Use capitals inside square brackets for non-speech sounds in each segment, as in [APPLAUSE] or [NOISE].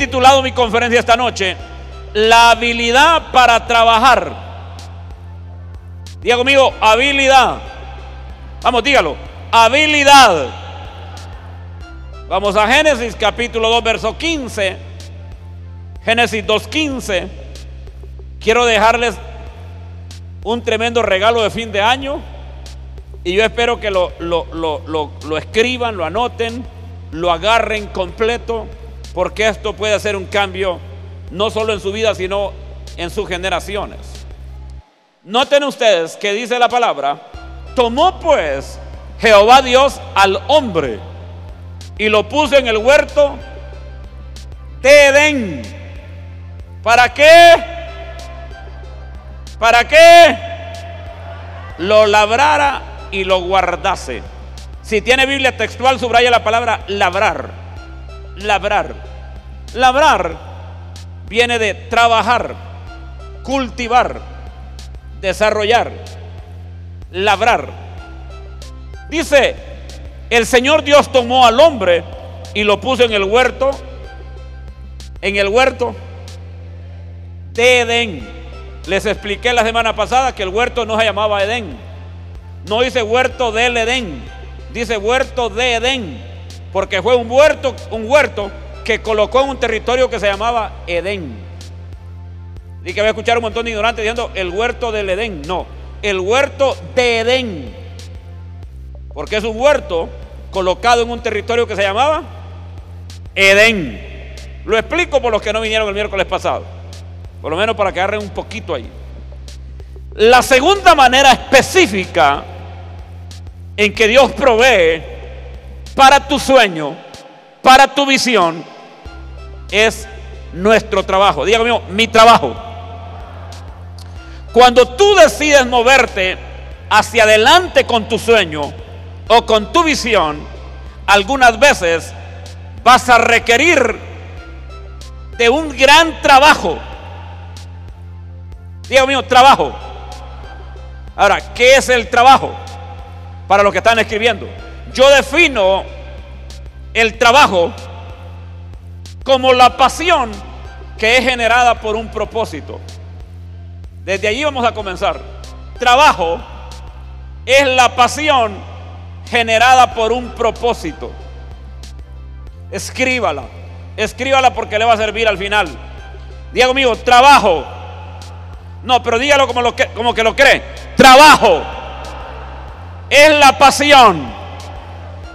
titulado mi conferencia esta noche, La habilidad para trabajar. Diga conmigo, habilidad. Vamos, dígalo, habilidad. Vamos a Génesis capítulo 2, verso 15. Génesis 2.15. Quiero dejarles un tremendo regalo de fin de año. Y yo espero que lo, lo, lo, lo, escriban, lo anoten, lo agarren completo, porque esto puede hacer un cambio no solo en su vida, sino en sus generaciones. Noten ustedes que dice la palabra, tomó pues Jehová Dios al hombre y lo puso en el huerto de Edén. ¿Para qué? ¿Para qué? Lo labrara y lo guardase. Si tiene Biblia textual, subraya la palabra labrar. Labrar. Labrar viene de trabajar, cultivar, desarrollar, labrar. Dice, el Señor Dios tomó al hombre y lo puso en el huerto, en el huerto de Edén. Les expliqué la semana pasada que el huerto no se llamaba Edén no dice huerto del Edén, dice huerto de Edén, porque fue un huerto, un huerto que colocó en un territorio que se llamaba Edén. Y que voy a escuchar un montón de ignorantes diciendo el huerto del Edén. No, el huerto de Edén. Porque es un huerto colocado en un territorio que se llamaba Edén. Lo explico por los que no vinieron el miércoles pasado. Por lo menos para que un poquito ahí. La segunda manera específica en que Dios provee para tu sueño, para tu visión, es nuestro trabajo. Dígame, mi trabajo. Cuando tú decides moverte hacia adelante con tu sueño o con tu visión, algunas veces vas a requerir de un gran trabajo. Dígame, trabajo. Ahora, ¿qué es el trabajo? Para los que están escribiendo. Yo defino el trabajo como la pasión que es generada por un propósito. Desde allí vamos a comenzar. Trabajo es la pasión generada por un propósito. Escríbala. Escríbala porque le va a servir al final. Diga conmigo, trabajo no, pero dígalo como, lo que, como que lo cree. Trabajo es la pasión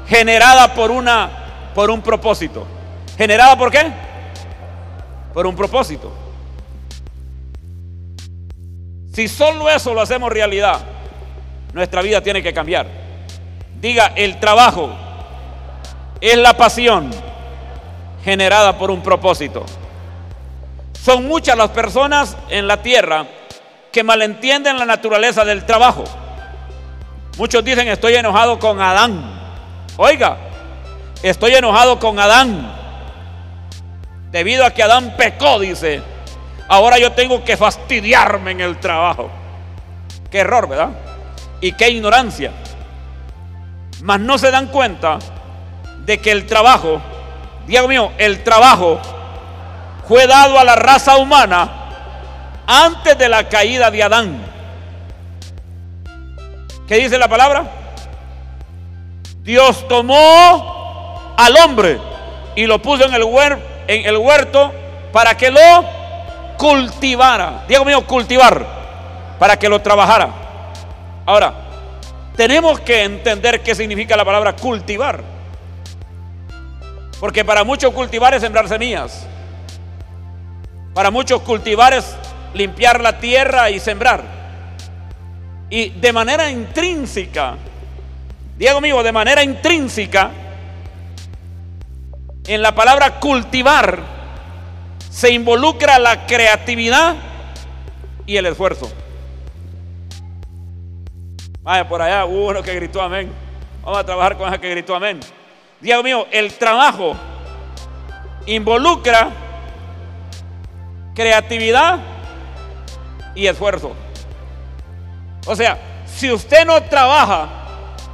generada por una por un propósito. ¿Generada por qué? Por un propósito. Si solo eso lo hacemos realidad, nuestra vida tiene que cambiar. Diga, el trabajo es la pasión generada por un propósito. Son muchas las personas en la tierra que malentienden la naturaleza del trabajo. Muchos dicen, estoy enojado con Adán. Oiga, estoy enojado con Adán. Debido a que Adán pecó, dice, ahora yo tengo que fastidiarme en el trabajo. Qué error, ¿verdad? Y qué ignorancia. Mas no se dan cuenta de que el trabajo, Dios mío, el trabajo fue dado a la raza humana antes de la caída de Adán. ¿Qué dice la palabra? Dios tomó al hombre y lo puso en el, huerto para que lo cultivara. Diego mío, cultivar. Para que lo trabajara. Ahora, tenemos que entender qué significa la palabra cultivar. Porque para muchos cultivar es sembrar semillas. Para muchos cultivar es limpiar la tierra y sembrar. Y de manera intrínseca, Diego mío, de manera intrínseca, en la palabra cultivar se involucra la creatividad y el esfuerzo. Vaya, por allá hubo uno que gritó amén. Vamos a trabajar con ese que gritó amén. Diego mío, el trabajo involucra creatividad y esfuerzo. O sea, si usted no trabaja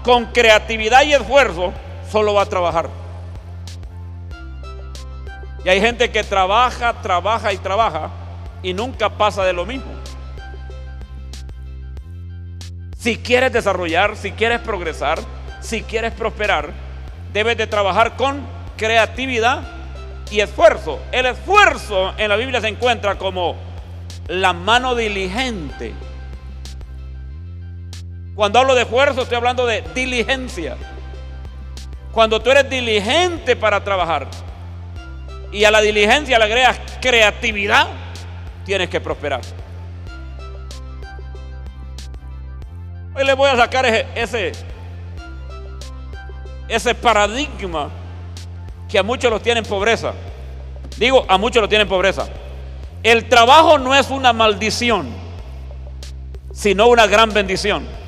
con creatividad y esfuerzo, solo va a trabajar. Y hay gente que trabaja, trabaja y trabaja y nunca pasa de lo mismo. Si quieres desarrollar, si quieres progresar, si quieres prosperar, debes de trabajar con creatividad y esfuerzo. El esfuerzo en la Biblia se encuentra como la mano diligente. Cuando hablo de esfuerzo estoy hablando de diligencia. Cuando tú eres diligente para trabajar y a la diligencia le agregas creatividad, tienes que prosperar. Hoy les voy a sacar ese, ese, paradigma que a muchos los tienen pobreza. Digo, a muchos los tienen pobreza. El trabajo no es una maldición, sino una gran bendición.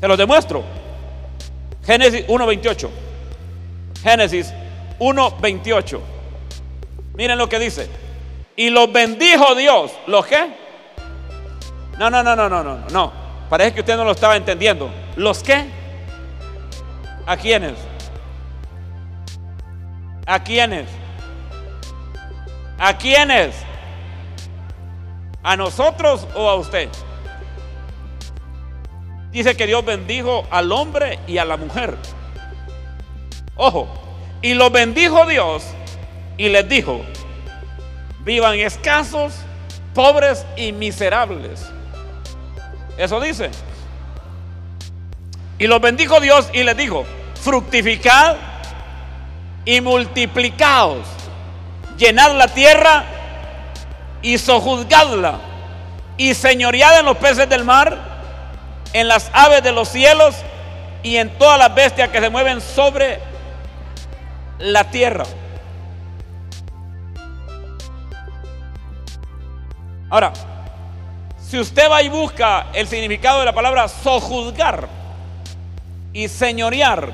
Se lo demuestro. Génesis 1.28. Génesis 1.28. Miren lo que dice. Y los bendijo Dios. ¿Los qué? No, no, no, no, no, no, no. Parece que usted no lo estaba entendiendo. ¿Los qué? ¿A quiénes? ¿A quiénes? ¿A quiénes? ¿A nosotros o a usted? Dice que Dios bendijo al hombre y a la mujer. Ojo, y los bendijo Dios y les dijo, vivan escasos, pobres y miserables. Eso dice. Y los bendijo Dios y les dijo, fructificad y multiplicaos, llenad la tierra y sojuzgadla, y señoread en los peces del mar, en las aves de los cielos y en todas las bestias que se mueven sobre la tierra. Ahora, si usted va y busca el significado de la palabra sojuzgar y señorear,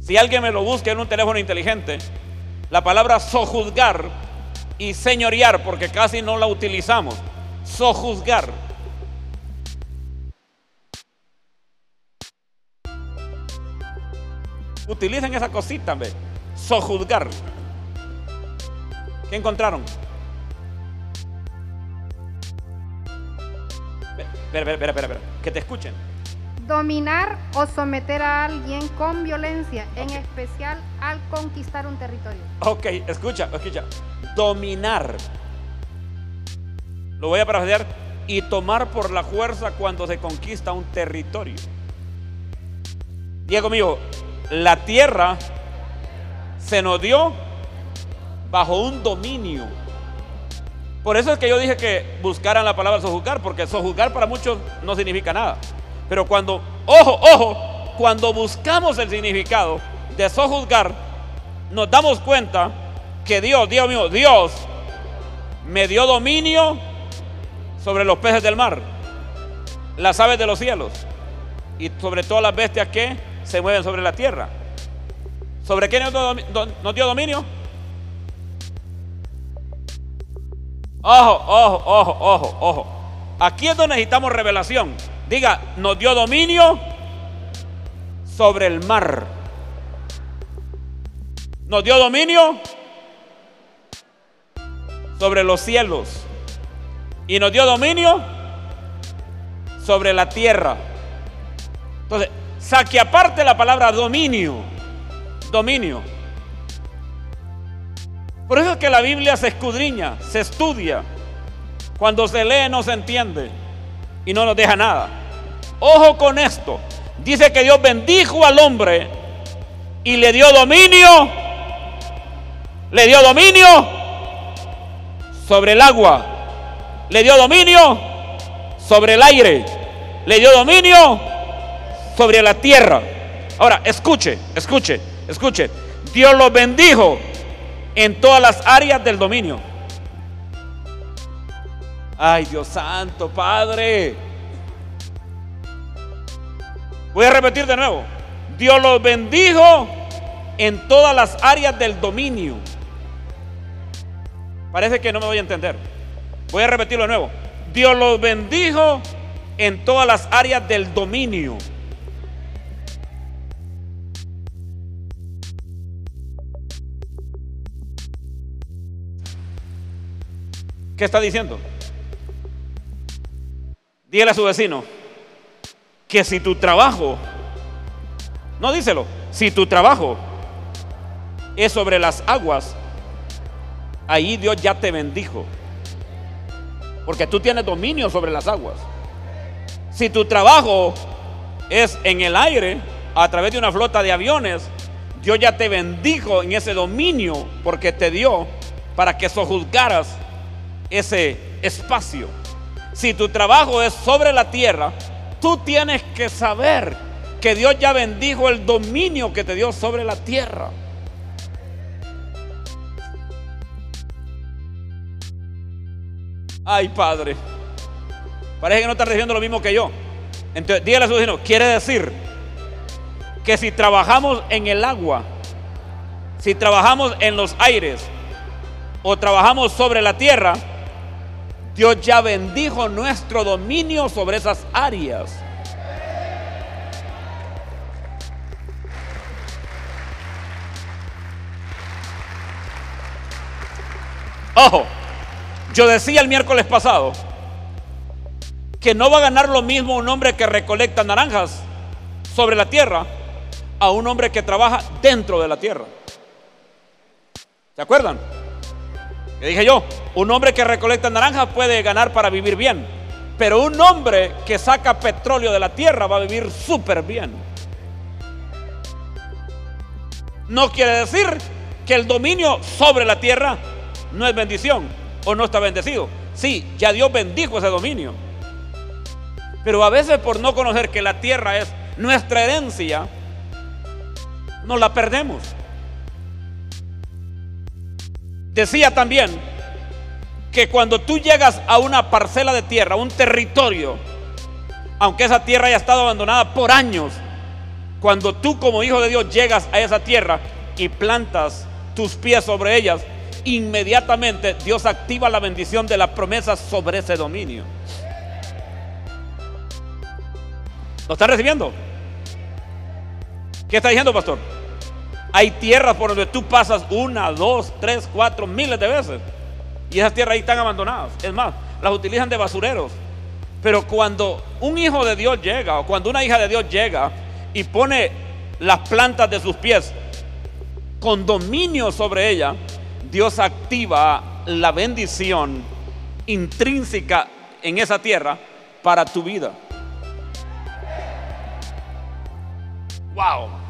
si alguien me lo busca en un teléfono inteligente, la palabra sojuzgar y señorear, porque casi no la utilizamos, sojuzgar Utilicen esa cosita, ve. Sojuzgar. ¿Qué encontraron? Espera, espera, espera, espera. Que te escuchen. Dominar o someter a alguien con violencia, en especial al conquistar un territorio. Ok, escucha, escucha. Dominar. Lo voy a parafrasear. Y tomar por la fuerza cuando se conquista un territorio. Diego mío, la tierra se nos dio bajo un dominio. Por eso es que yo dije que buscaran la palabra sojuzgar, porque sojuzgar para muchos no significa nada. Pero cuando, ojo, ojo, cuando buscamos el significado de sojuzgar, nos damos cuenta que Dios, Dios mío, Dios me dio dominio sobre los peces del mar, las aves de los cielos y sobre todas las bestias que se mueven sobre la tierra. ¿Sobre qué nos dio dominio? Ojo, ojo, ojo, ojo, ojo. Aquí es donde necesitamos revelación. Diga, nos dio dominio sobre el mar. Nos dio dominio sobre los cielos. Y nos dio dominio sobre la tierra. Entonces, saque aparte la palabra dominio. Dominio. Por eso es que la Biblia se escudriña, se estudia. Cuando se lee no se entiende y no nos deja nada. Ojo con esto. Dice que Dios bendijo al hombre y le dio dominio. Le dio dominio sobre el agua. Le dio dominio sobre el aire. Le dio dominio sobre la tierra. Ahora, escuche, escuche, escuche. Dios los bendijo en todas las áreas del dominio. Ay, Dios santo, Padre. Voy a repetir de nuevo. Dios los bendijo en todas las áreas del dominio. Parece que no me voy a entender. Voy a repetirlo de nuevo. Dios los bendijo en todas las áreas del dominio. ¿Qué está diciendo? Dígale a su vecino que si tu trabajo, no díselo, si tu trabajo es sobre las aguas, ahí Dios ya te bendijo. Porque tú tienes dominio sobre las aguas. Si tu trabajo es en el aire, a través de una flota de aviones, Dios ya te bendijo en ese dominio porque te dio para que sojuzgaras ese espacio. Si tu trabajo es sobre la tierra, tú tienes que saber que Dios ya bendijo el dominio que te dio sobre la tierra. Ay, Padre. Parece que no está recibiendo lo mismo que yo. Entonces, dígale a su vecino, quiere decir que si trabajamos en el agua, si trabajamos en los aires o trabajamos sobre la tierra, Dios ya bendijo nuestro dominio sobre esas áreas. Ojo, yo decía el miércoles pasado que no va a ganar lo mismo un hombre que recolecta naranjas sobre la tierra a un hombre que trabaja dentro de la tierra. ¿Se acuerdan? Que dije yo, un hombre que recolecta naranjas puede ganar para vivir bien, pero un hombre que saca petróleo de la tierra va a vivir súper bien. No quiere decir que el dominio sobre la tierra no es bendición o no está bendecido. Sí, ya Dios bendijo ese dominio. Pero a veces por no conocer que la tierra es nuestra herencia, nos la perdemos. Decía también que cuando tú llegas a una parcela de tierra, un territorio, aunque esa tierra haya estado abandonada por años, cuando tú como hijo de Dios llegas a esa tierra y plantas tus pies sobre ellas, inmediatamente Dios activa la bendición de la promesa sobre ese dominio. ¿Lo está recibiendo? ¿Qué está diciendo, pastor? Hay tierras por donde tú pasas una, dos, tres, cuatro, miles de veces. Y esas tierras ahí están abandonadas. Es más, las utilizan de basureros. Pero cuando un hijo de Dios llega, o cuando una hija de Dios llega y pone las plantas de sus pies con dominio sobre ella, Dios activa la bendición intrínseca en esa tierra para tu vida. Wow.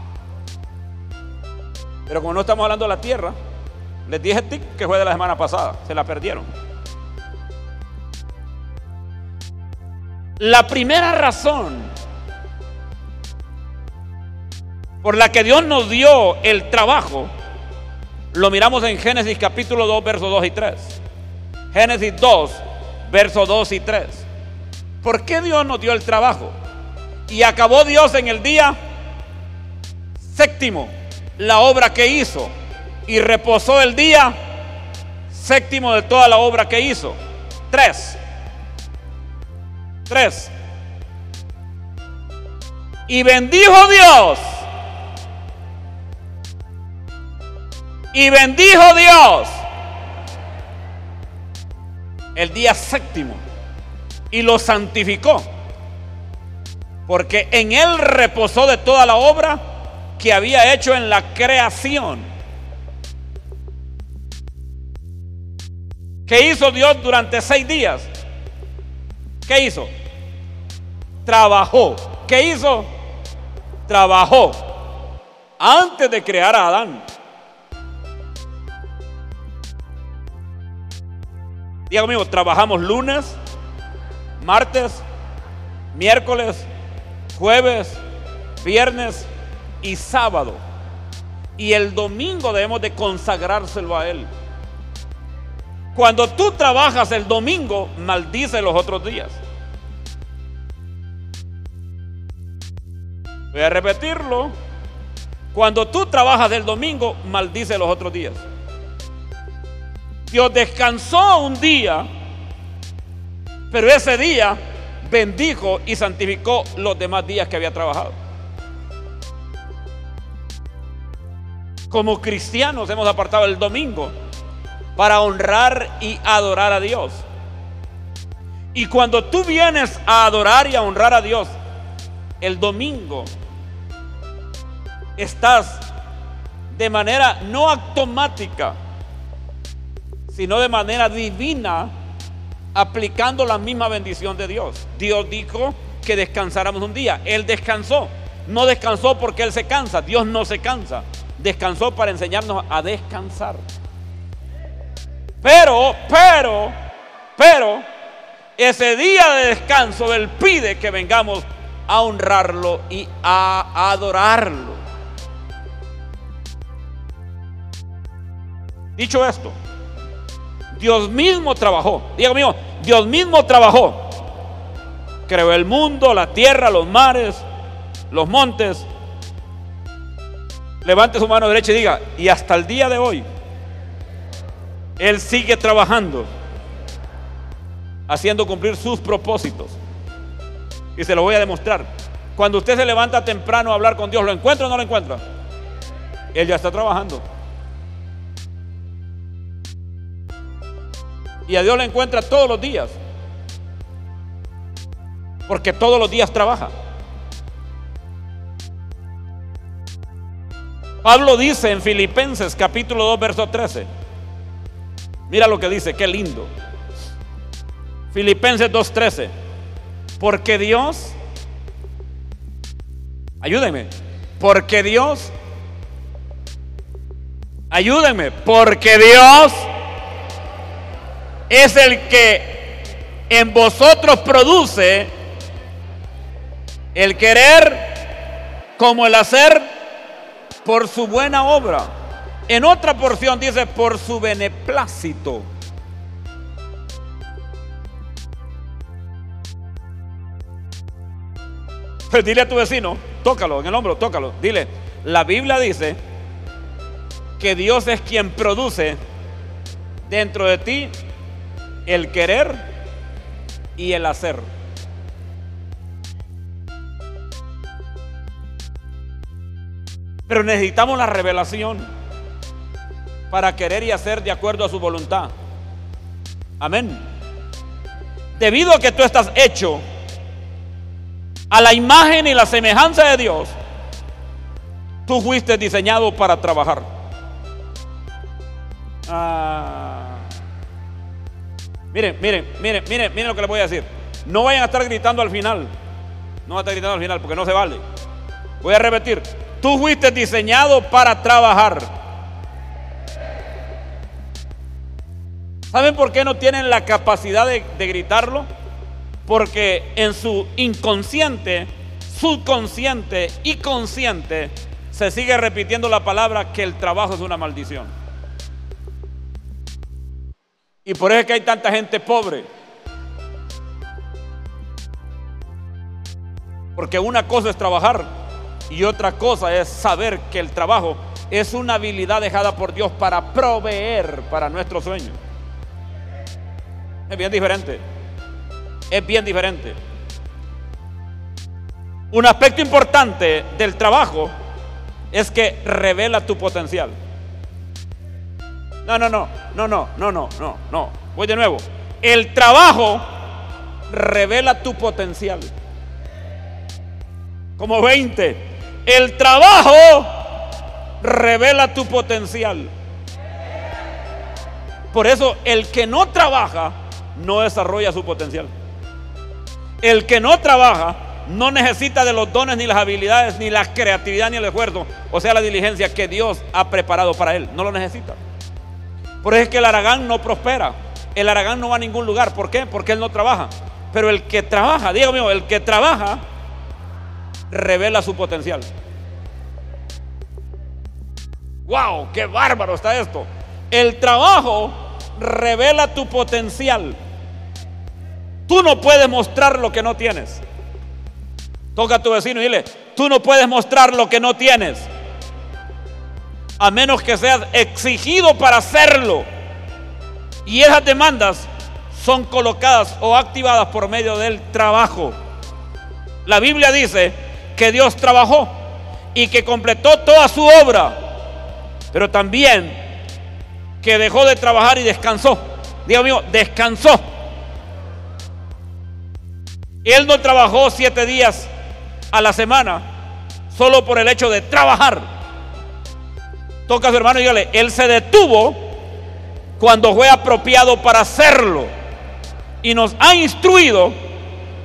Pero como no estamos hablando de la tierra, les dije tic que fue de la semana pasada, se la perdieron. La primera razón por la que Dios nos dio el trabajo lo miramos en Génesis capítulo 2, versos 2 y 3. Génesis 2, versos 2 y 3. ¿Por qué Dios nos dio el trabajo? Y acabó Dios en el día séptimo la obra que hizo. Y reposó el día séptimo de toda la obra que hizo. Tres. Tres. Y bendijo Dios Y bendijo Dios el día séptimo y lo santificó. Porque en él reposó de toda la obra que había hecho en la creación. ¿Qué hizo Dios durante seis días? ¿Qué hizo? Trabajó. ¿Qué hizo? Trabajó. Antes de crear a Adán. Diga trabajamos lunes, martes, miércoles, jueves, viernes y sábado. Y el domingo debemos de consagrárselo a Él. Cuando tú trabajas el domingo, maldice los otros días. Voy a repetirlo. Cuando tú trabajas el domingo, maldice los otros días. Dios descansó un día, pero ese día bendijo y santificó los demás días que había trabajado. Como cristianos hemos apartado el domingo para honrar y adorar a Dios. Y cuando tú vienes a adorar y a honrar a Dios, el domingo estás de manera no automática, sino de manera divina, aplicando la misma bendición de Dios. Dios dijo que descansáramos un día. Él descansó. No descansó porque Él se cansa. Dios no se cansa. Descansó para enseñarnos a descansar. Pero, pero, pero, ese día de descanso Él pide que vengamos a honrarlo y a adorarlo. Dicho esto, Dios mismo trabajó. Mío, Dios mismo trabajó. Creó el mundo, la tierra, los mares, los montes. Levante su mano derecha y diga, y hasta el día de hoy, Él sigue trabajando, haciendo cumplir sus propósitos. Y se lo voy a demostrar. Cuando usted se levanta temprano a hablar con Dios, ¿lo encuentra o no lo encuentra? Él ya está trabajando. Y a Dios le encuentra todos los días. Porque todos los días trabaja. Pablo dice en Filipenses capítulo 2, verso 13. Mira lo que dice, qué lindo. Filipenses 2.13. Porque Dios, ayúdenme, porque Dios, ayúdenme, porque Dios es el que en vosotros produce el querer como el hacer por su buena obra. En otra porción dice por su beneplácito. Pues dile a tu vecino, tócalo en el hombro, tócalo. Dile, la Biblia dice que Dios es quien produce dentro de ti el querer y el hacer. Pero necesitamos la revelación para querer y hacer de acuerdo a su voluntad. Amén. Debido a que tú estás hecho a la imagen y la semejanza de Dios, tú fuiste diseñado para trabajar. Ah. Miren, miren, miren, miren, miren lo que les voy a decir. No vayan a estar gritando al final. No vayan a estar gritando al final porque no se vale. Voy a repetir. Tú fuiste diseñado para trabajar. ¿Saben por qué no tienen la capacidad de, gritarlo? Porque en su inconsciente, subconsciente y consciente se sigue repitiendo la palabra que el trabajo es una maldición. Y por eso es que hay tanta gente pobre. Porque una cosa es trabajar y otra cosa es saber que el trabajo es una habilidad dejada por Dios para proveer para nuestro sueño. Es bien diferente. Es bien diferente. Un aspecto importante del trabajo es que revela tu potencial. No, no, no, no, no, no, no, no, no. Voy de nuevo. El trabajo revela tu potencial. Como 20. El trabajo revela tu potencial. Por eso el que no trabaja no desarrolla su potencial. El que no trabaja no necesita de los dones, ni las habilidades, ni la creatividad, ni el esfuerzo, o sea, la diligencia que Dios ha preparado para él. No lo necesita. Por eso es que el Aragán no prospera. El Aragán no va a ningún lugar. ¿Por qué? Porque él no trabaja. Pero el que trabaja, dígame, el que trabaja revela su potencial. ¡Wow! ¡Qué bárbaro está esto! El trabajo revela tu potencial. Tú no puedes mostrar lo que no tienes. Toca a tu vecino y dile, tú no puedes mostrar lo que no tienes a menos que seas exigido para hacerlo. Y esas demandas son colocadas o activadas por medio del trabajo. La Biblia dice que Dios trabajó y que completó toda su obra, pero también que dejó de trabajar y descansó. Dios mío, descansó. Él no trabajó siete días a la semana solo por el hecho de trabajar. Toca a su hermano y dígale, él se detuvo cuando fue apropiado para hacerlo. Y nos ha instruido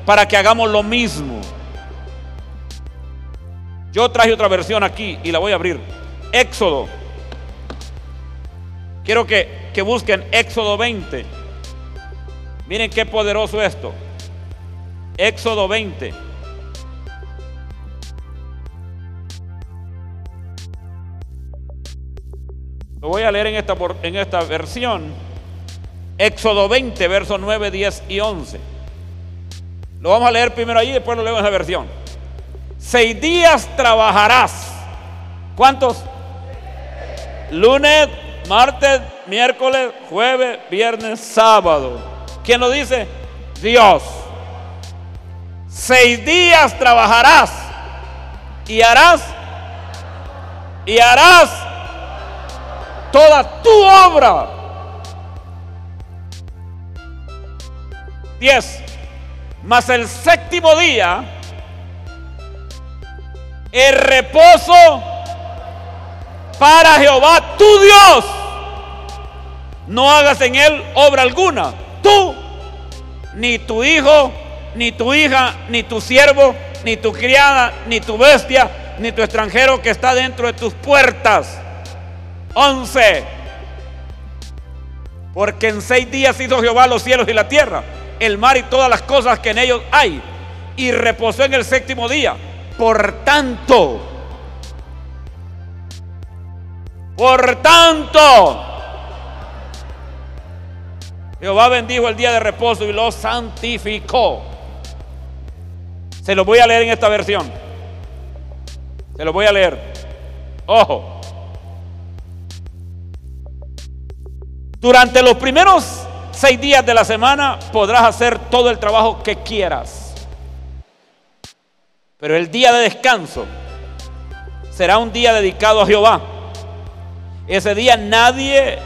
para que hagamos lo mismo. Yo traje otra versión aquí y la voy a abrir. Éxodo. Quiero que, que busquen Éxodo 20. Miren qué poderoso esto. Éxodo 20. Lo voy a leer en esta, en esta versión. Éxodo 20, versos 9, 10 y 11. Lo vamos a leer primero allí y después lo leo en esa versión. Seis días trabajarás. ¿Cuántos? Lunes, martes, miércoles, jueves, viernes, sábado. ¿Quién lo dice? Dios. Seis días trabajarás y harás y harás toda tu obra. Diez. Mas el séptimo día, el reposo para Jehová tu Dios. No hagas en él obra alguna. Tú, ni tu hijo, ni tu hija, ni tu siervo, ni tu criada, ni tu bestia, ni tu extranjero que está dentro de tus puertas 11. Porque en seis días hizo Jehová los cielos y la tierra, el mar y todas las cosas que en ellos hay, y reposó en el séptimo día. Por tanto, por tanto, Jehová bendijo el día de reposo y lo santificó. Se lo voy a leer en esta versión. Se lo voy a leer. Ojo. Durante los primeros seis días de la semana podrás hacer todo el trabajo que quieras. Pero el día de descanso será un día dedicado a Jehová. Ese día nadie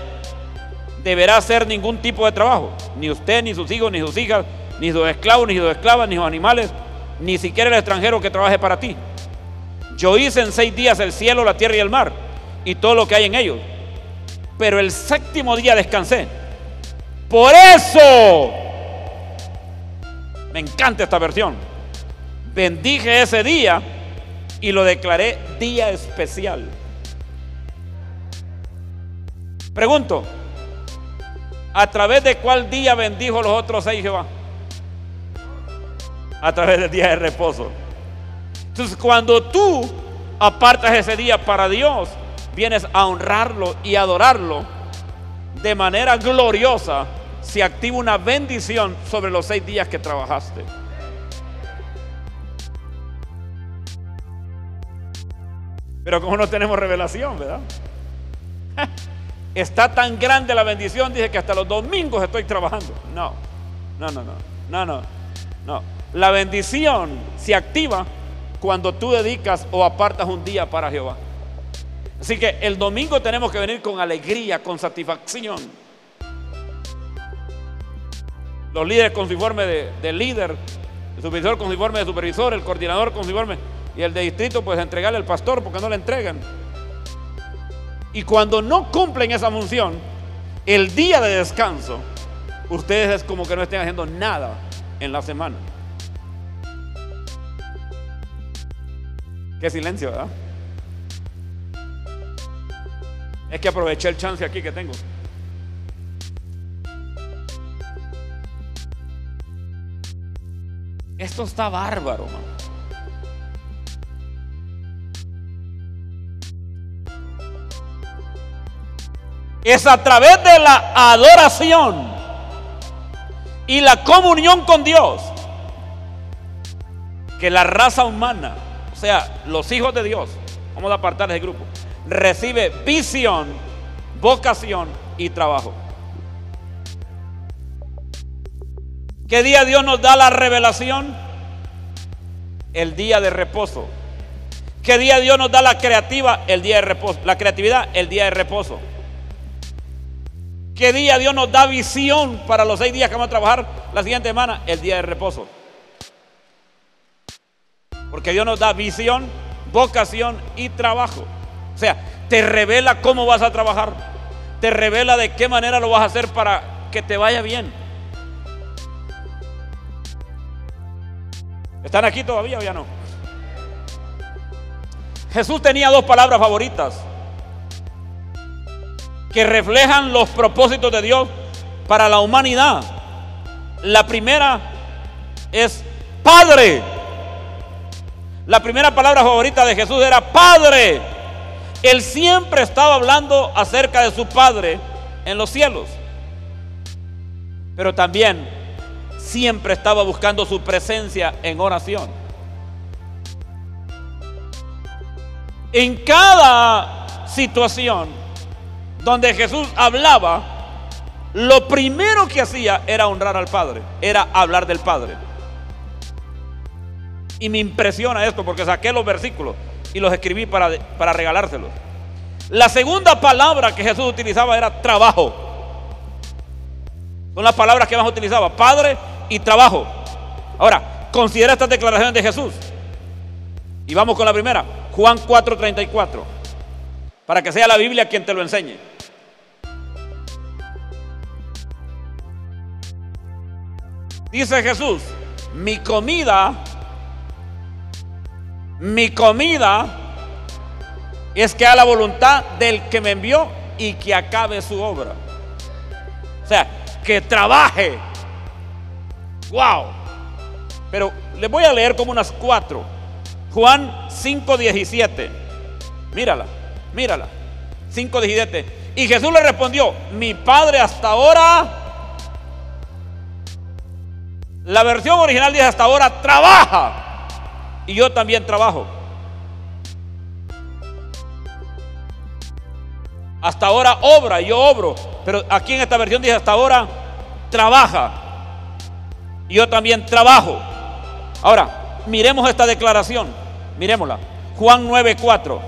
deberá hacer ningún tipo de trabajo. Ni usted, ni sus hijos, ni sus hijas, ni sus esclavos, ni sus esclavas, ni sus animales, ni siquiera el extranjero que trabaje para ti. Yo hice en seis días el cielo, la tierra y el mar, y todo lo que hay en ellos pero el séptimo día descansé. Por eso, me encanta esta versión. Bendije ese día y lo declaré día especial. Pregunto, ¿a través de cuál día bendijo los otros seis Jehová? A través del día de reposo. Entonces, cuando tú apartas ese día para Dios, vienes a honrarlo y adorarlo de manera gloriosa, se activa una bendición sobre los seis días que trabajaste. Pero como no tenemos revelación, ¿verdad? [LAUGHS] Está tan grande la bendición, dice que hasta los domingos estoy trabajando. No, no, no, no, no, no. La bendición se activa cuando tú dedicas o apartas un día para Jehová. Así que el domingo tenemos que venir con alegría, con satisfacción. Los líderes con su informe de, líder, el supervisor con su informe de supervisor, el coordinador con su informe y el de distrito pues entregarle al pastor porque no le entregan. Y cuando no cumplen esa función, el día de descanso, ustedes es como que no estén haciendo nada en la semana. Qué silencio, ¿verdad? Es que aproveché el chance aquí que tengo. Esto está bárbaro, man. Es a través de la adoración y la comunión con Dios que la raza humana, o sea, los hijos de Dios, vamos a apartar ese grupo, recibe visión, vocación y trabajo. ¿Qué día Dios nos da la revelación? El día de reposo. ¿Qué día Dios nos da la creativa? El día de reposo. La creatividad, el día de reposo. ¿Qué día Dios nos da visión para los seis días que vamos a trabajar la siguiente semana? El día de reposo. Porque Dios nos da visión, vocación y trabajo. O sea, te revela cómo vas a trabajar. Te revela de qué manera lo vas a hacer para que te vaya bien. ¿Están aquí todavía o ya no? Jesús tenía dos palabras favoritas que reflejan los propósitos de Dios para la humanidad. La primera es Padre. La primera palabra favorita de Jesús era Padre. Él siempre estaba hablando acerca de su Padre en los cielos. Pero también siempre estaba buscando su presencia en oración. En cada situación donde Jesús hablaba, lo primero que hacía era honrar al Padre, era hablar del Padre. Y me impresiona esto porque saqué los versículos y los escribí para, para regalárselos. La segunda palabra que Jesús utilizaba era trabajo. Son las palabras que más utilizaba, Padre y trabajo. Ahora, considera estas declaraciones de Jesús. Y vamos con la primera, Juan 4:34, para que sea la Biblia quien te lo enseñe. Dice Jesús, mi comida, mi comida es que a la voluntad del que me envió y que acabe su obra. O sea, que trabaje. Wow. Pero les voy a leer como unas cuatro. Juan 5:17. Mírala, mírala. 5:17. Y Jesús le respondió, mi padre hasta ahora la versión original dice hasta ahora trabaja. Y yo también trabajo. Hasta ahora obra, yo obro. Pero aquí en esta versión dice hasta ahora trabaja. Y yo también trabajo. Ahora, miremos esta declaración. Miremosla. Juan 9:4.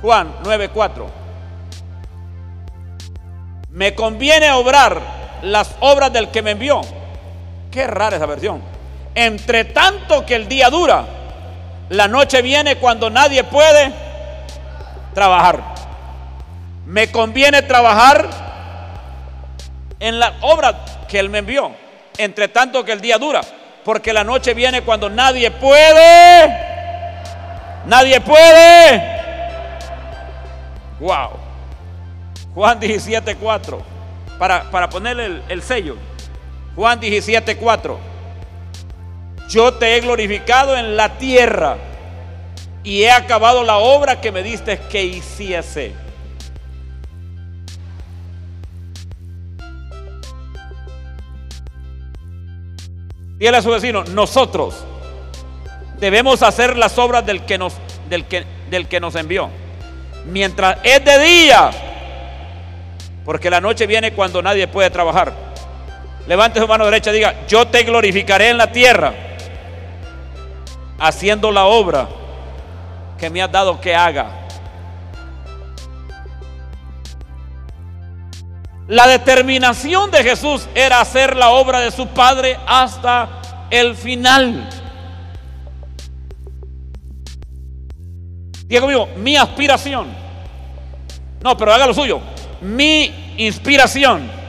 Juan 9:4. Me conviene obrar las obras del que me envió Qué rara esa versión. Entre tanto que el día dura, la noche viene cuando nadie puede trabajar. Me conviene trabajar en la obra que Él me envió. Entre tanto que el día dura. Porque la noche viene cuando nadie puede. Nadie puede. Wow. Juan 17, 4. Para, para ponerle el, el sello. Juan 17, 4. Yo te he glorificado en la tierra y he acabado la obra que me diste que hiciese. Dígale a su vecino, nosotros debemos hacer las obras del que nos, del que, del que nos envió. Mientras es de día, porque la noche viene cuando nadie puede trabajar. Levante su mano derecha y diga, yo te glorificaré en la tierra, haciendo la obra que me has dado que haga. La determinación de Jesús era hacer la obra de su Padre hasta el final. Diego conmigo, mi aspiración. No, pero haga lo suyo. Mi inspiración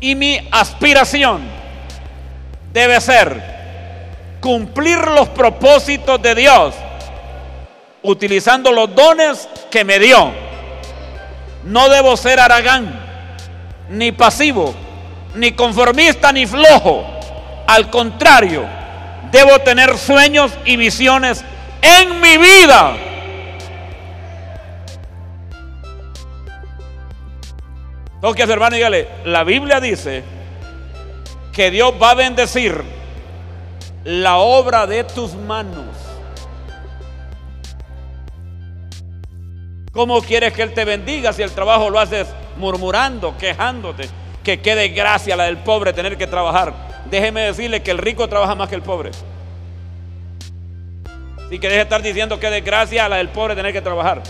y mi aspiración debe ser cumplir los propósitos de Dios utilizando los dones que me dio. No debo ser aragán, ni pasivo, ni conformista, ni flojo. Al contrario, debo tener sueños y visiones en mi vida Toque a su hermano y dígale, la Biblia dice que Dios va a bendecir la obra de tus manos. ¿Cómo quieres que Él te bendiga si el trabajo lo haces murmurando, quejándote? Que quede gracia la del pobre tener que trabajar. Déjeme decirle que el rico trabaja más que el pobre. Si que deje estar diciendo que desgracia la del pobre tener que trabajar.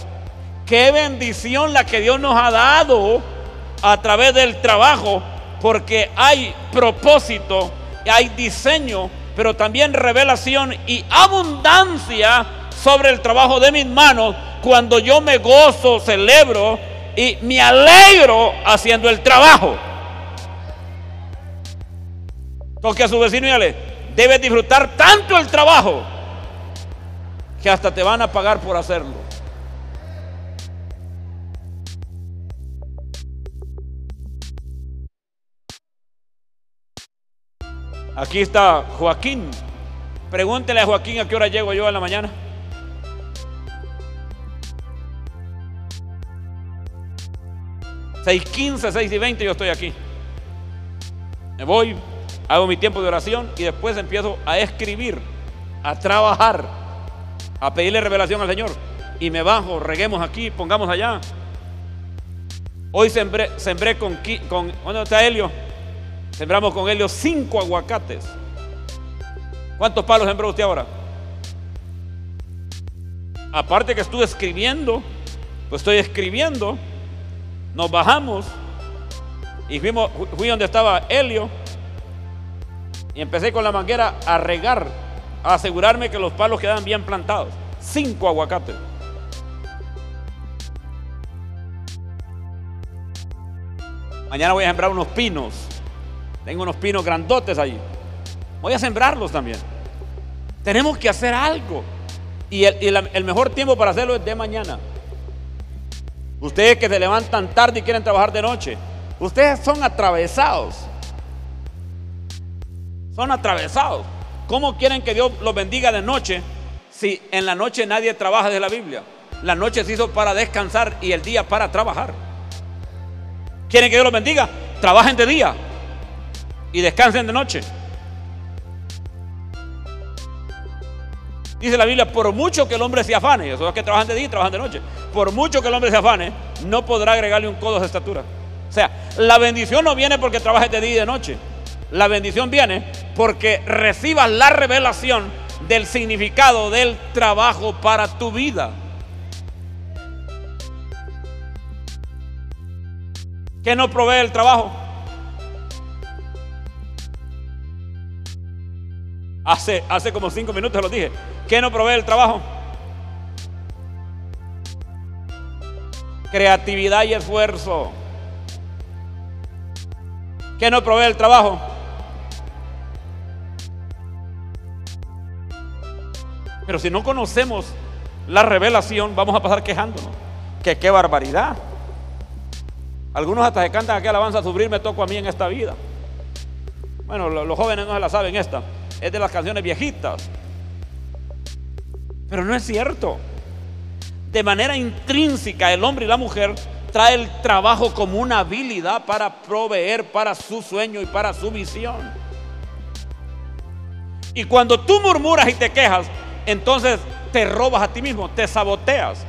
Qué bendición la que Dios nos ha dado a través del trabajo porque hay propósito, hay diseño, pero también revelación y abundancia sobre el trabajo de mis manos cuando yo me gozo, celebro y me alegro haciendo el trabajo. Toque a su vecino y dile, debes disfrutar tanto el trabajo que hasta te van a pagar por hacerlo. Aquí está Joaquín. Pregúntele a Joaquín a qué hora llego yo en la mañana. Seis quince, seis y veinte yo estoy aquí. Me voy, hago mi tiempo de oración y después empiezo a escribir, a trabajar, a pedirle revelación al Señor. Y me bajo, reguemos aquí, pongamos allá. Hoy sembré, sembré con, con ¿dónde está Helio? Sembramos con Helio cinco aguacates. ¿Cuántos palos sembró usted ahora? Aparte que estuve escribiendo, pues estoy escribiendo. Nos bajamos y fuimos, fui donde estaba Helio y empecé con la manguera a regar, a asegurarme que los palos quedaban bien plantados. Cinco aguacates. Mañana voy a sembrar unos pinos. Tengo unos pinos grandotes allí. Voy a sembrarlos también. Tenemos que hacer algo. Y el, mejor tiempo para hacerlo es de mañana. Ustedes que se levantan tarde y quieren trabajar de noche, ustedes son atravesados. Son atravesados. ¿Cómo quieren que Dios los bendiga de noche si en la noche nadie trabaja de la Biblia? La noche se hizo para descansar y el día para trabajar. ¿Quieren que Dios los bendiga? Trabajen de día y descansen de noche. Dice la Biblia, por mucho que el hombre se afane, esos que trabajan de día y trabajan de noche, por mucho que el hombre se afane, no podrá agregarle un codo de estatura. O sea, la bendición no viene porque trabajes de día y de noche. La bendición viene porque recibas la revelación del significado del trabajo para tu vida. ¿Qué no provee el trabajo? Hace, hace como cinco minutos lo dije. ¿Qué no provee el trabajo? Creatividad y esfuerzo. ¿Qué no provee el trabajo? Pero si no conocemos la revelación, vamos a pasar quejándonos. Que qué barbaridad. Algunos hasta se cantan aquí alabanza sufrir me toco a mí en esta vida. Bueno, los jóvenes no se la saben esta es de las canciones viejitas. Pero no es cierto. De manera intrínseca, el hombre y la mujer trae el trabajo como una habilidad para proveer para su sueño y para su visión. Y cuando tú murmuras y te quejas, entonces te robas a ti mismo, te saboteas.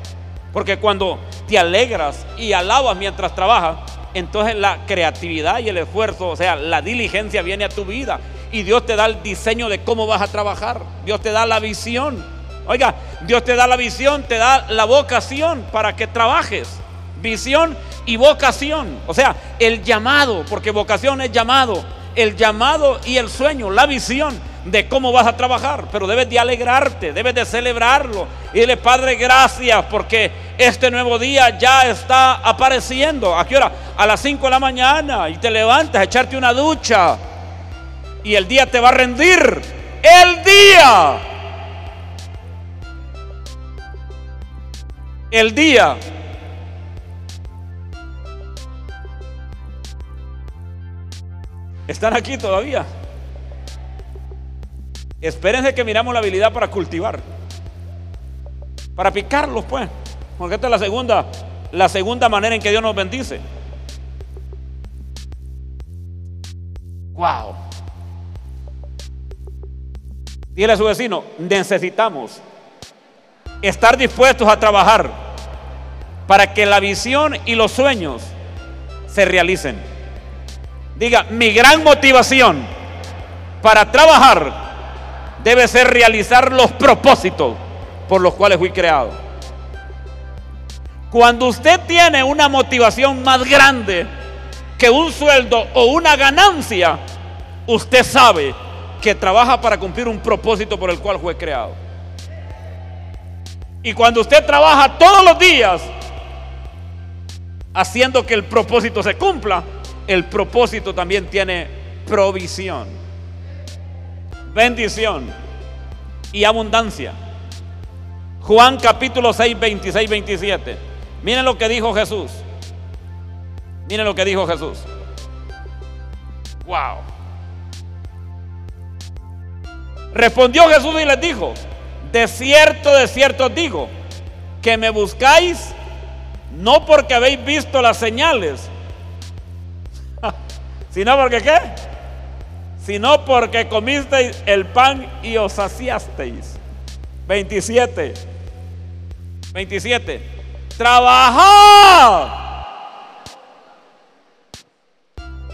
Porque cuando te alegras y alabas mientras trabajas, entonces la creatividad y el esfuerzo, o sea, la diligencia viene a tu vida y Dios te da el diseño de cómo vas a trabajar. Dios te da la visión. Oiga, Dios te da la visión, te da la vocación para que trabajes. Visión y vocación. O sea, el llamado, porque vocación es llamado. El llamado y el sueño, la visión de cómo vas a trabajar. Pero debes de alegrarte, debes de celebrarlo. Y dile, Padre, gracias porque este nuevo día ya está apareciendo. ¿A qué hora? A las 5 de la mañana. Y te levantas a echarte una ducha y el día te va a rendir. El día. El día. ¿Están aquí todavía? Espérense que miramos la habilidad para cultivar. Para picarlos, pues. Porque esta es la segunda, la segunda manera en que Dios nos bendice. Wow. Dile a su vecino, necesitamos estar dispuestos a trabajar para que la visión y los sueños se realicen. Diga, mi gran motivación para trabajar debe ser realizar los propósitos por los cuales fui creado. Cuando usted tiene una motivación más grande que un sueldo o una ganancia, usted sabe que trabaja para cumplir un propósito por el cual fue creado. Y cuando usted trabaja todos los días haciendo que el propósito se cumpla, el propósito también tiene provisión, bendición y abundancia. Juan capítulo 6, 26, 27. Miren lo que dijo Jesús. Miren lo que dijo Jesús. Wow. Respondió Jesús y les dijo, de cierto, de cierto os digo, que me buscáis no porque habéis visto las señales, [LAUGHS] sino porque qué? Sino porque comisteis el pan y os saciasteis. 27. 27. Trabajad.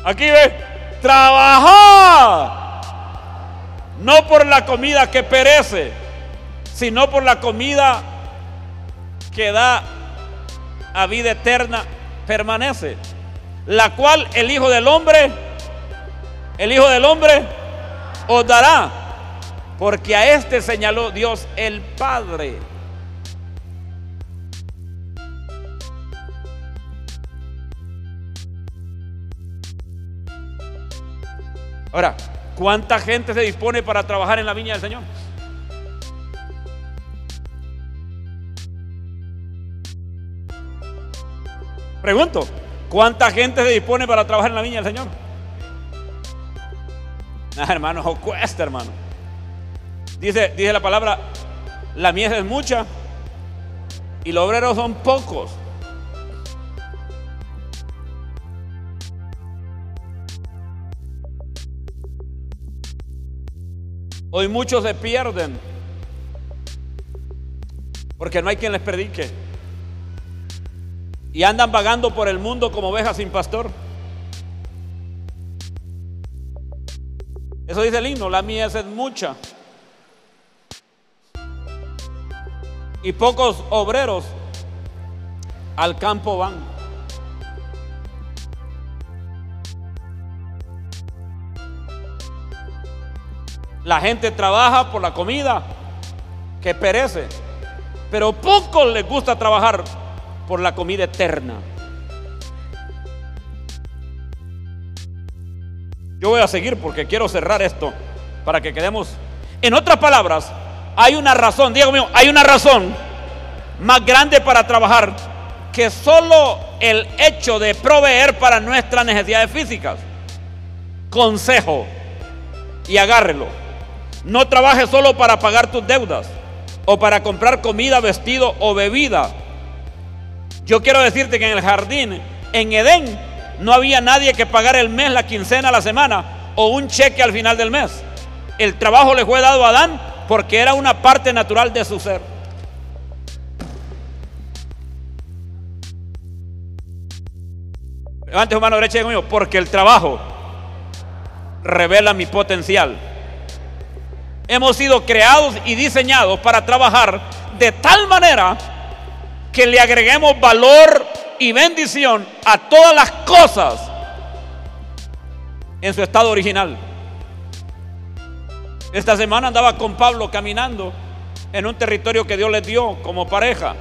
Aquí ve, trabajad. No por la comida que perece, sino por la comida que da a vida eterna permanece, la cual el Hijo del Hombre, el Hijo del Hombre os dará, porque a este señaló Dios el Padre. Ahora, ¿cuánta gente se dispone para trabajar en la viña del Señor? Pregunto, ¿cuánta gente se dispone para trabajar en la viña del Señor? Nada, hermano, cuesta, hermano. Dice, dice la palabra, la mies es mucha y los obreros son pocos. Hoy muchos se pierden porque no hay quien les predique. Y andan vagando por el mundo como ovejas sin pastor. Eso dice el himno, la mía es mucha. Y pocos obreros al campo van. La gente trabaja por la comida que perece, pero pocos les gusta trabajar por la comida eterna. Yo voy a seguir porque quiero cerrar esto para que quedemos. En otras palabras, hay una razón, Diego mío, hay una razón más grande para trabajar que solo el hecho de proveer para nuestras necesidades físicas. Consejo y agárrelo. No trabajes solo para pagar tus deudas o para comprar comida, vestido o bebida yo quiero decirte que en el jardín, en Edén, no había nadie que pagara el mes, la quincena, la semana o un cheque al final del mes. El trabajo le fue dado a Adán porque era una parte natural de su ser. Levante su mano derecha y conmigo, porque el trabajo revela mi potencial. Hemos sido creados y diseñados para trabajar de tal manera que le agreguemos valor y bendición a todas las cosas en su estado original. Esta semana andaba con Pablo caminando en un territorio que Dios le dio como pareja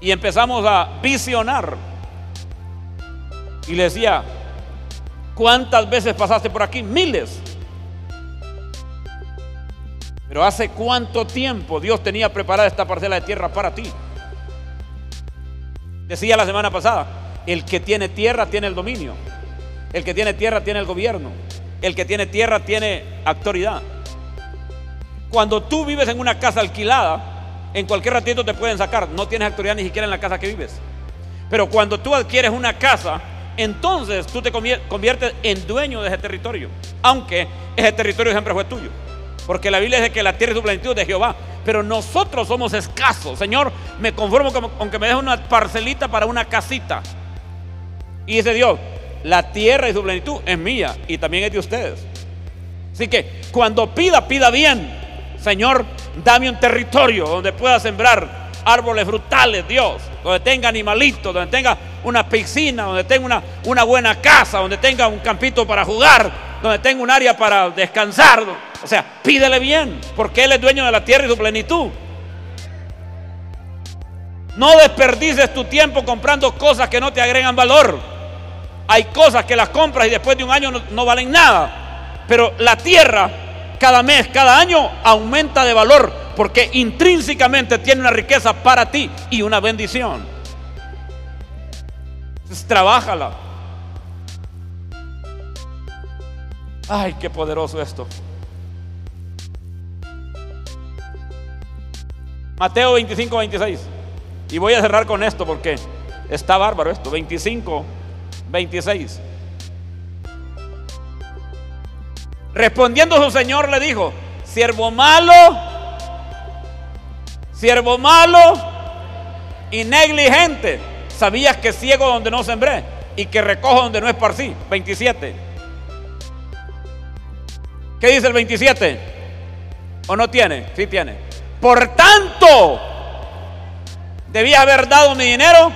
y empezamos a visionar. Y le decía, ¿cuántas veces pasaste por aquí? Miles. Pero hace cuánto tiempo Dios tenía preparada esta parcela de tierra para ti. Decía la semana pasada, el que tiene tierra tiene el dominio. El que tiene tierra tiene el gobierno. El que tiene tierra tiene autoridad. Cuando tú vives en una casa alquilada, en cualquier ratito te pueden sacar. No tienes autoridad ni siquiera en la casa que vives. Pero cuando tú adquieres una casa, entonces tú te conviertes en dueño de ese territorio. Aunque ese territorio siempre fue tuyo. Porque la Biblia dice que la tierra es su plenitud de Jehová. Pero nosotros somos escasos. Señor, me conformo con, aunque me deje una parcelita para una casita. Y dice Dios, la tierra y su plenitud es mía y también es de ustedes. Así que cuando pida, pida bien. Señor, dame un territorio donde pueda sembrar árboles frutales, Dios, donde tenga animalitos, donde tenga una piscina, donde tenga una buena casa, donde tenga un campito para jugar, donde tenga un área para descansar. O sea, pídele bien, porque Él es dueño de la tierra y su plenitud. No desperdices tu tiempo comprando cosas que no te agregan valor. Hay cosas que las compras y después de un año no, valen nada. Pero la tierra cada mes, cada año aumenta de valor porque intrínsecamente tiene una riqueza para ti y una bendición. Entonces, trabájala. Ay, qué poderoso esto. Mateo 25, 26. Y voy a cerrar con esto porque está bárbaro esto. 25, 26. Respondiendo su señor le dijo, siervo malo, siervo malo y negligente. Sabías que ciego donde no sembré y que recojo donde no esparcí. 27. ¿Qué dice el 27? ¿O no tiene? Sí tiene. Por tanto, debía haber dado mi dinero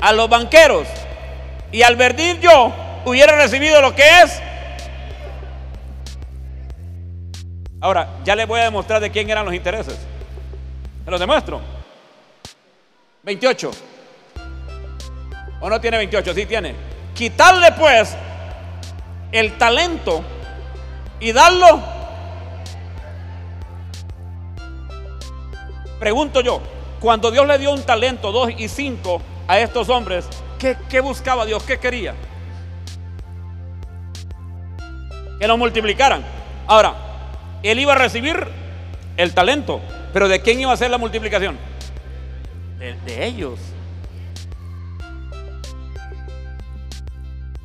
a los banqueros y al verdir yo hubiera recibido lo que es. Ahora, ya les voy a demostrar de quién eran los intereses. Se los demuestro. 28. ¿O no tiene 28? Sí tiene. Quitarle pues el talento y darlo. Pregunto yo, cuando Dios le dio un talento, dos y cinco a estos hombres, ¿qué, buscaba Dios? ¿Qué quería? Que lo multiplicaran. Ahora, él iba a recibir el talento, pero ¿de quién iba a ser la multiplicación? De, ellos.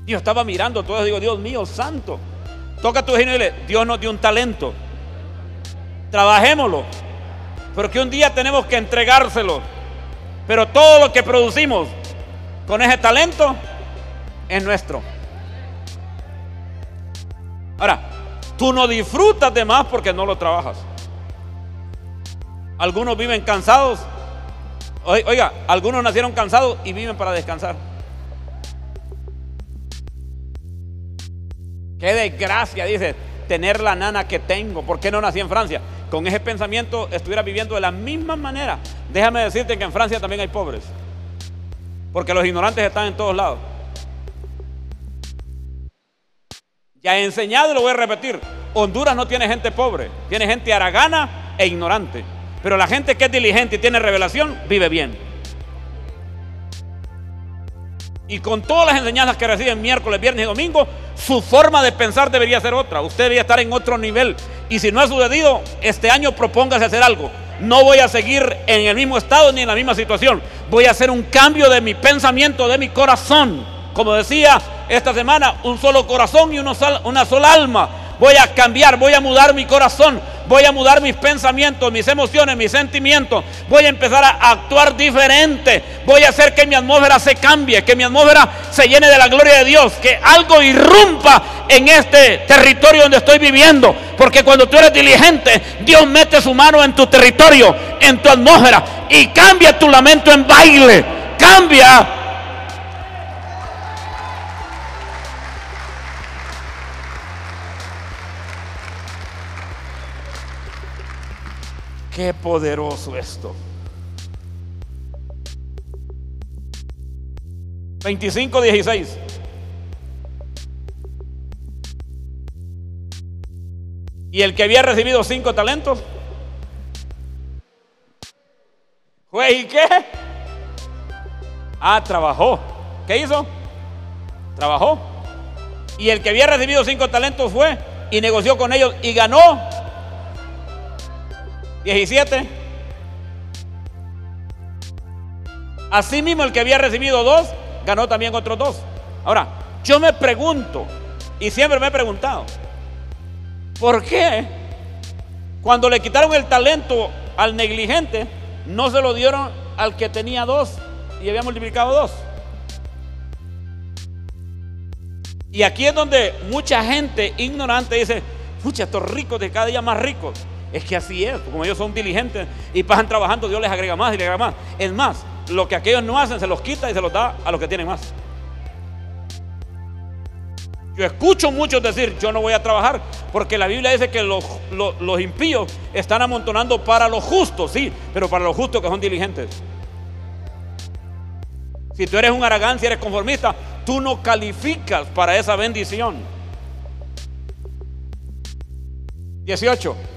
Dios estaba mirando todo digo, Dios mío, santo. Toca tu vecino y dile, Dios nos dio un talento. Trabajémoslo. Pero que un día tenemos que entregárselo. Pero todo lo que producimos con ese talento es nuestro. Ahora, tú no disfrutas de más porque no lo trabajas. Algunos viven cansados. Oiga, algunos nacieron cansados y viven para descansar. Qué desgracia, dice, tener la nana que tengo. ¿Por qué no nací en Francia? Con ese pensamiento estuviera viviendo de la misma manera. Déjame decirte que en Francia también hay pobres. Porque los ignorantes están en todos lados. Ya he enseñado y lo voy a repetir. Honduras no tiene gente pobre, tiene gente aragana e ignorante. Pero la gente que es diligente y tiene revelación vive bien. Y con todas las enseñanzas que reciben miércoles, viernes y domingo, su forma de pensar debería ser otra. Usted debería estar en otro nivel. Y si no ha sucedido, este año propóngase hacer algo. No voy a seguir en el mismo estado ni en la misma situación. Voy a hacer un cambio de mi pensamiento, de mi corazón. Como decía esta semana, un solo corazón y una sola alma voy a cambiar, voy a mudar mi corazón, voy a mudar mis pensamientos, mis emociones, mis sentimientos, voy a empezar a actuar diferente, voy a hacer que mi atmósfera se cambie, que mi atmósfera se llene de la gloria de Dios, que algo irrumpa en este territorio donde estoy viviendo, porque cuando tú eres diligente, Dios mete su mano en tu territorio, en tu atmósfera y cambia tu lamento en baile, cambia Qué poderoso esto. 25, 16. Y el que había recibido cinco talentos, fue y qué? Ah, trabajó. ¿Qué hizo? Trabajó. Y el que había recibido cinco talentos fue y negoció con ellos y ganó 17. Asimismo, el que había recibido dos, ganó también otros dos. Ahora, yo me pregunto, y siempre me he preguntado, ¿por qué cuando le quitaron el talento al negligente, no se lo dieron al que tenía dos y había multiplicado dos? Y aquí es donde mucha gente ignorante dice, pucha, estos ricos de cada día más ricos Es que así es, como ellos son diligentes y pasan trabajando, Dios les agrega más y les agrega más. Es más, lo que aquellos no hacen se los quita y se los da a los que tienen más. Yo escucho muchos decir, yo no voy a trabajar, porque la Biblia dice que los, los, impíos están amontonando para los justos, sí, pero para los justos que son diligentes. Si tú eres un aragán, si eres conformista, tú no calificas para esa bendición. 18.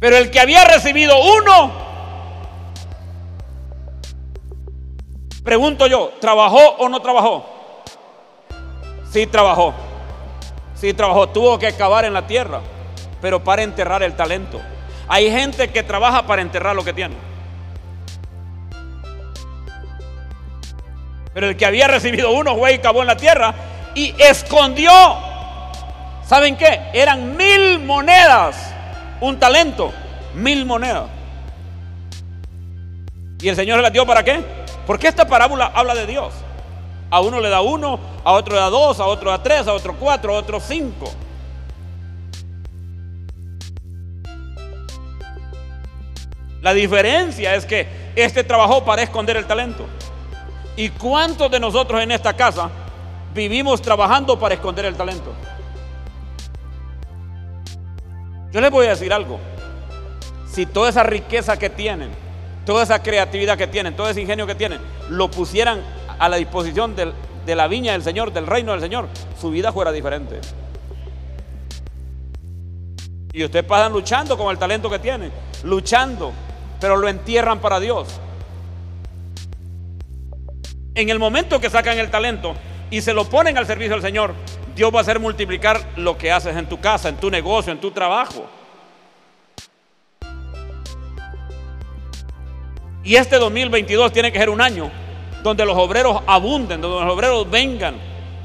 Pero el que había recibido uno, pregunto yo, ¿trabajó o no trabajó? Sí trabajó. Sí trabajó. Tuvo que cavar en la tierra, pero para enterrar el talento. Hay gente que trabaja para enterrar lo que tiene. Pero el que había recibido uno fue y cavó en la tierra y escondió. ¿Saben qué? Eran mil monedas un talento, mil monedas. ¿Y el Señor se las dio para qué? Porque esta parábola habla de Dios. A uno le da uno, a otro le da dos, a otro le da tres, a otro cuatro, a otro cinco. La diferencia es que este trabajó para esconder el talento. ¿Y cuántos de nosotros en esta casa vivimos trabajando para esconder el talento? Yo les voy a decir algo. Si toda esa riqueza que tienen, toda esa creatividad que tienen, todo ese ingenio que tienen, lo pusieran a la disposición de la viña del Señor, del reino del Señor, su vida fuera diferente. Y ustedes pasan luchando con el talento que tienen, luchando, pero lo entierran para Dios. En el momento que sacan el talento y se lo ponen al servicio del Señor, Dios va a hacer multiplicar lo que haces en tu casa, en tu negocio, en tu trabajo. Y este 2022 tiene que ser un año donde los obreros abunden, donde los obreros vengan,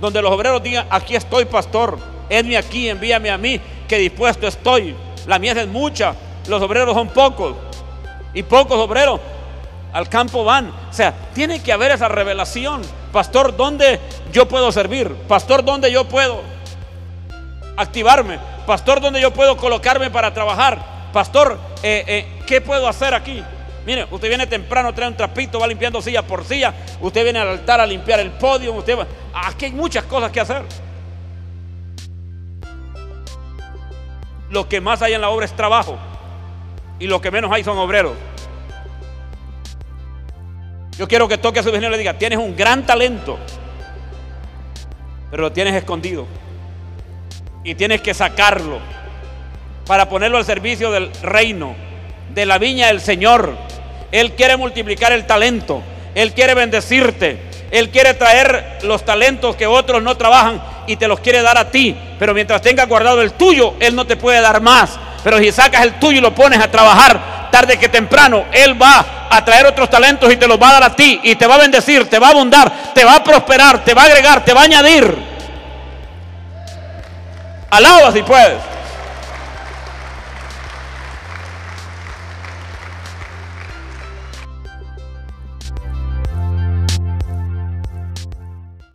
donde los obreros digan, aquí estoy pastor, edme aquí, envíame a mí, que dispuesto estoy. La mies es mucha, los obreros son pocos y pocos obreros al campo van. O sea, tiene que haber esa revelación. Pastor, ¿dónde yo puedo servir? Pastor, ¿dónde yo puedo activarme? Pastor, ¿dónde yo puedo colocarme para trabajar? Pastor, eh, eh, ¿qué puedo hacer aquí? Mire, usted viene temprano, trae un trapito, va limpiando silla por silla. Usted viene al altar a limpiar el podio. Usted va... Aquí hay muchas cosas que hacer. Lo que más hay en la obra es trabajo. Y lo que menos hay son obreros. Yo quiero que toque a su vecino y le diga, tienes un gran talento, pero lo tienes escondido. Y tienes que sacarlo para ponerlo al servicio del reino, de la viña del Señor. Él quiere multiplicar el talento, Él quiere bendecirte, Él quiere traer los talentos que otros no trabajan y te los quiere dar a ti. Pero mientras tengas guardado el tuyo, Él no te puede dar más. Pero si sacas el tuyo y lo pones a trabajar, tarde que temprano, Él va a traer otros talentos y te los va a dar a ti. Y te va a bendecir, te va a abundar, te va a prosperar, te va a agregar, te va a añadir. Alaba si puedes.